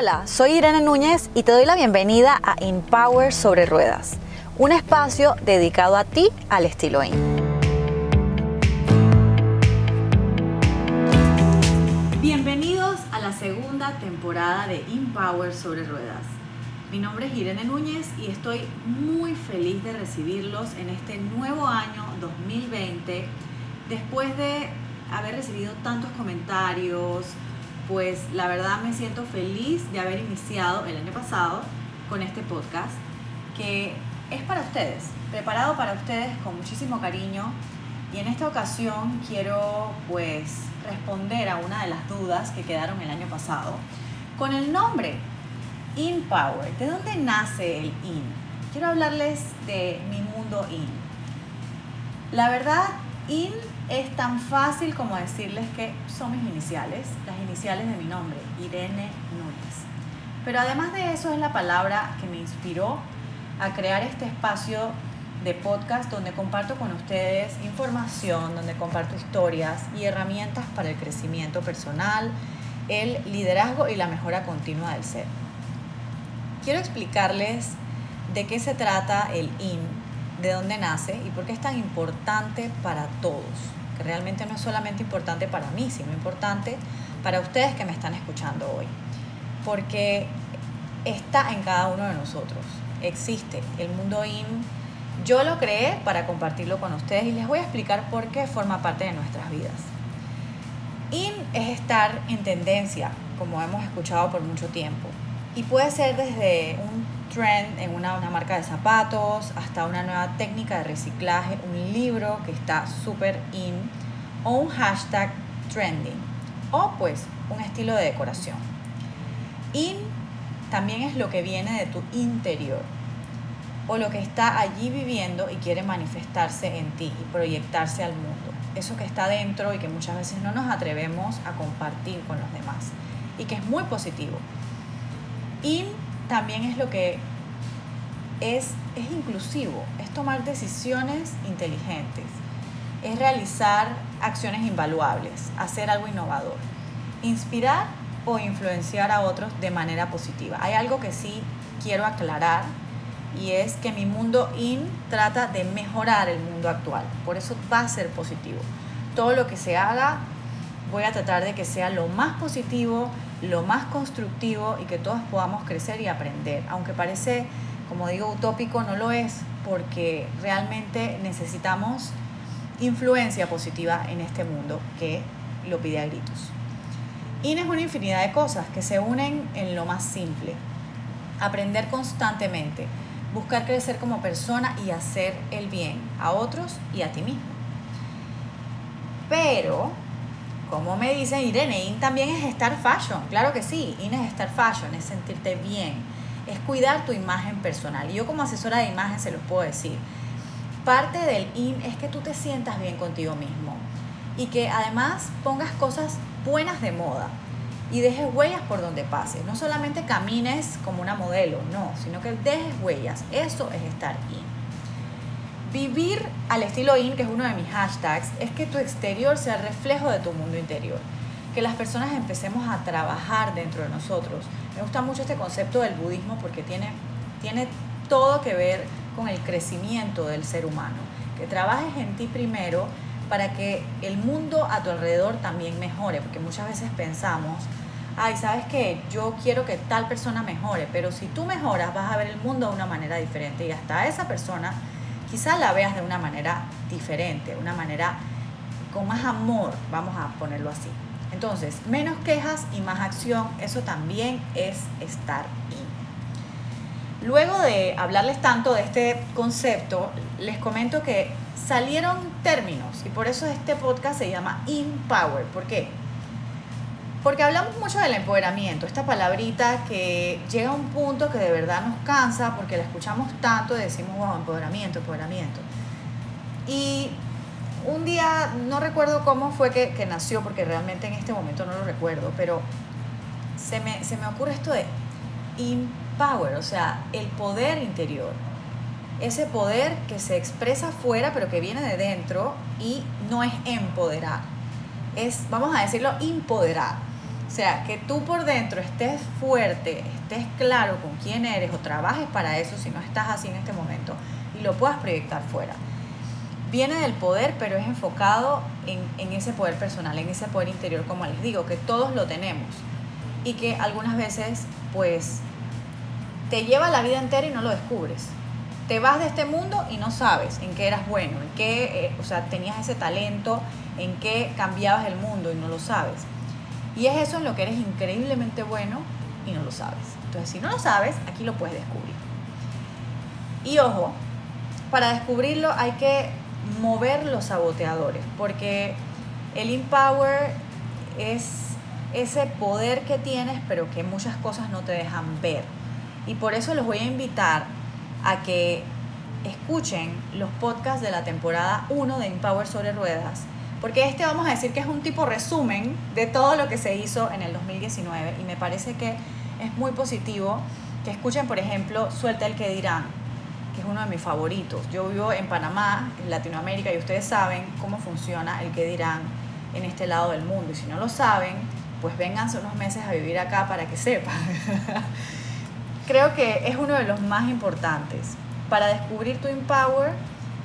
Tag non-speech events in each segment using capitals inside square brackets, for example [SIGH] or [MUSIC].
Hola, soy Irene Núñez y te doy la bienvenida a Empower sobre Ruedas, un espacio dedicado a ti al estilo IN. Bienvenidos a la segunda temporada de Empower sobre Ruedas. Mi nombre es Irene Núñez y estoy muy feliz de recibirlos en este nuevo año 2020 después de haber recibido tantos comentarios, pues la verdad me siento feliz de haber iniciado el año pasado con este podcast que es para ustedes, preparado para ustedes con muchísimo cariño y en esta ocasión quiero pues responder a una de las dudas que quedaron el año pasado con el nombre In Power. ¿De dónde nace el In? Quiero hablarles de mi mundo In. La verdad, In es tan fácil como decirles que son mis iniciales, las iniciales de mi nombre, Irene Núñez. Pero además de eso es la palabra que me inspiró a crear este espacio de podcast donde comparto con ustedes información, donde comparto historias y herramientas para el crecimiento personal, el liderazgo y la mejora continua del ser. Quiero explicarles de qué se trata el IN, de dónde nace y por qué es tan importante para todos realmente no es solamente importante para mí, sino importante para ustedes que me están escuchando hoy. Porque está en cada uno de nosotros. Existe el mundo IN. Yo lo creé para compartirlo con ustedes y les voy a explicar por qué forma parte de nuestras vidas. IN es estar en tendencia, como hemos escuchado por mucho tiempo. Y puede ser desde un trend en una, una, marca de zapatos, hasta una nueva técnica de reciclaje, un libro que está súper in, o un hashtag trending, o pues un estilo de decoración. In también es lo que viene de tu interior, o lo que está allí viviendo y quiere manifestarse en ti y proyectarse al mundo. Eso que está dentro y que muchas veces no nos atrevemos a compartir con los demás y que es muy positivo. In también es lo que es, es inclusivo, es tomar decisiones inteligentes, es realizar acciones invaluables, hacer algo innovador, inspirar o influenciar a otros de manera positiva. Hay algo que sí quiero aclarar y es que mi mundo in trata de mejorar el mundo actual, por eso va a ser positivo. Todo lo que se haga voy a tratar de que sea lo más positivo, lo más constructivo y que todos podamos crecer y aprender. Aunque parece, como digo, utópico, no lo es, porque realmente necesitamos influencia positiva en este mundo que lo pide a gritos. IN es una infinidad de cosas que se unen en lo más simple. Aprender constantemente, buscar crecer como persona y hacer el bien a otros y a ti mismo. Pero como me dicen, Irene, IN también es estar fashion. Claro que sí, IN es estar fashion, es sentirte bien, es cuidar tu imagen personal. Y yo como asesora de imagen se los puedo decir. Parte del IN es que tú te sientas bien contigo mismo y que además pongas cosas buenas de moda y dejes huellas por donde pases. No solamente camines como una modelo, no, sino que dejes huellas. Eso es estar IN. Vivir al estilo IN, que es uno de mis hashtags, es que tu exterior sea el reflejo de tu mundo interior. Que las personas empecemos a trabajar dentro de nosotros. Me gusta mucho este concepto del budismo porque tiene, tiene todo que ver con el crecimiento del ser humano. Que trabajes en ti primero para que el mundo a tu alrededor también mejore. Porque muchas veces pensamos, ay, ¿sabes qué? Yo quiero que tal persona mejore, pero si tú mejoras vas a ver el mundo de una manera diferente y hasta esa persona quizá la veas de una manera diferente, una manera con más amor, vamos a ponerlo así. Entonces, menos quejas y más acción, eso también es estar in. Luego de hablarles tanto de este concepto, les comento que salieron términos y por eso este podcast se llama In Power. ¿Por qué? Porque hablamos mucho del empoderamiento, esta palabrita que llega a un punto que de verdad nos cansa porque la escuchamos tanto y decimos, wow, empoderamiento, empoderamiento. Y un día, no recuerdo cómo fue que, nació, porque realmente en este momento no lo recuerdo, pero se me, se me ocurre esto de empower, o sea, el poder interior. Ese poder que se expresa afuera, pero que viene de dentro y no es empoderar. Es, vamos a decirlo, empoderar O sea, que tú por dentro estés fuerte, estés claro con quién eres o trabajes para eso si no estás así en este momento y lo puedas proyectar fuera. Viene del poder, pero es enfocado en, en ese poder personal, en ese poder interior, como les digo, que todos lo tenemos y que algunas veces pues te lleva la vida entera y no lo descubres. Te vas de este mundo y no sabes en qué eras bueno, en qué, eh, o sea, tenías ese talento, en qué cambiabas el mundo y no lo sabes. Y es eso en lo que eres increíblemente bueno y no lo sabes. Entonces, si no lo sabes, aquí lo puedes descubrir. Y ojo, para descubrirlo hay que mover los saboteadores, porque el Empower es ese poder que tienes, pero que muchas cosas no te dejan ver. Y por eso los voy a invitar a que escuchen los podcasts de la temporada 1 de Empower sobre Ruedas, porque este vamos a decir que es un tipo resumen de todo lo que se hizo en el 2019 y me parece que es muy positivo que escuchen, por ejemplo, Suelta el que dirán, que es uno de mis favoritos. Yo vivo en Panamá, en Latinoamérica, y ustedes saben cómo funciona el que dirán en este lado del mundo. Y si no lo saben, pues vénganse unos meses a vivir acá para que sepan. [LAUGHS] Creo que es uno de los más importantes. Para descubrir tu Empower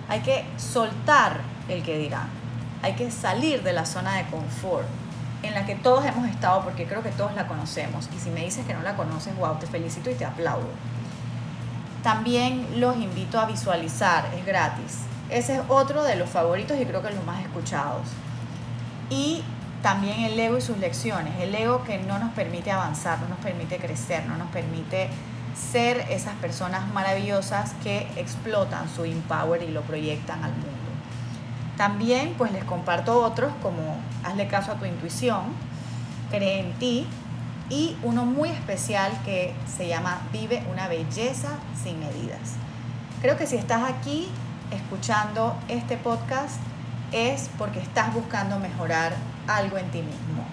hay que soltar el que dirán. Hay que salir de la zona de confort en la que todos hemos estado porque creo que todos la conocemos. Y si me dices que no la conoces, wow, te felicito y te aplaudo. También los invito a visualizar, es gratis. Ese es otro de los favoritos y creo que los más escuchados. Y también el ego y sus lecciones, el ego que no nos permite avanzar, no nos permite crecer, no nos permite ser esas personas maravillosas que explotan su empower y lo proyectan al mundo. También pues les comparto otros como hazle caso a tu intuición, cree en ti y uno muy especial que se llama Vive una belleza sin medidas. Creo que si estás aquí escuchando este podcast es porque estás buscando mejorar algo en ti mismo.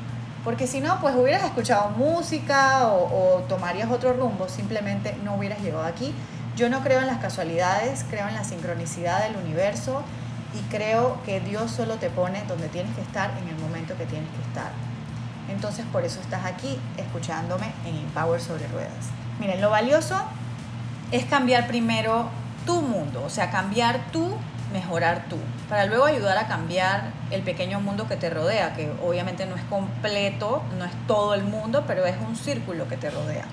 Porque si no, pues hubieras escuchado música o, tomarías otro rumbo, simplemente no hubieras llegado aquí. Yo no creo en las casualidades, creo en la sincronicidad del universo y creo que Dios solo te pone donde tienes que estar en el momento que tienes que estar. Entonces por eso estás aquí escuchándome en Empower sobre ruedas. Miren, lo valioso es cambiar primero tu mundo, o sea, cambiar tu mejorar tú, para luego ayudar a cambiar el pequeño mundo que te rodea, que obviamente no es completo, no es todo el mundo, pero es un círculo que te rodea.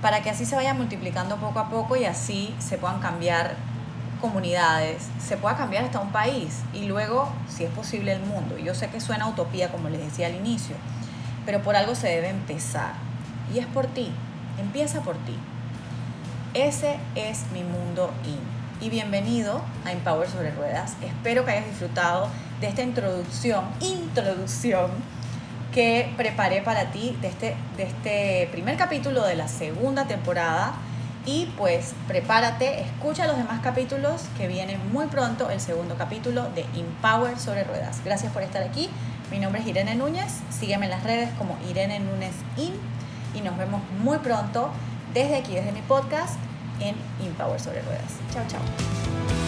Para que así se vaya multiplicando poco a poco y así se puedan cambiar comunidades, se pueda cambiar hasta un país y luego, si es posible, el mundo. Yo sé que suena utopía, como les decía al inicio, pero por algo se debe empezar. Y es por ti, empieza por ti. Ese es mi mundo in y bienvenido a Empower sobre Ruedas. Espero que hayas disfrutado de esta introducción, introducción que preparé para ti de este, de este primer capítulo de la segunda temporada. Y pues prepárate, escucha los demás capítulos que viene muy pronto el segundo capítulo de Empower sobre Ruedas. Gracias por estar aquí. Mi nombre es Irene Núñez. Sígueme en las redes como Irene Núñez In y nos vemos muy pronto desde aquí, desde mi podcast en Empower sobre ruedas. Chao, chao.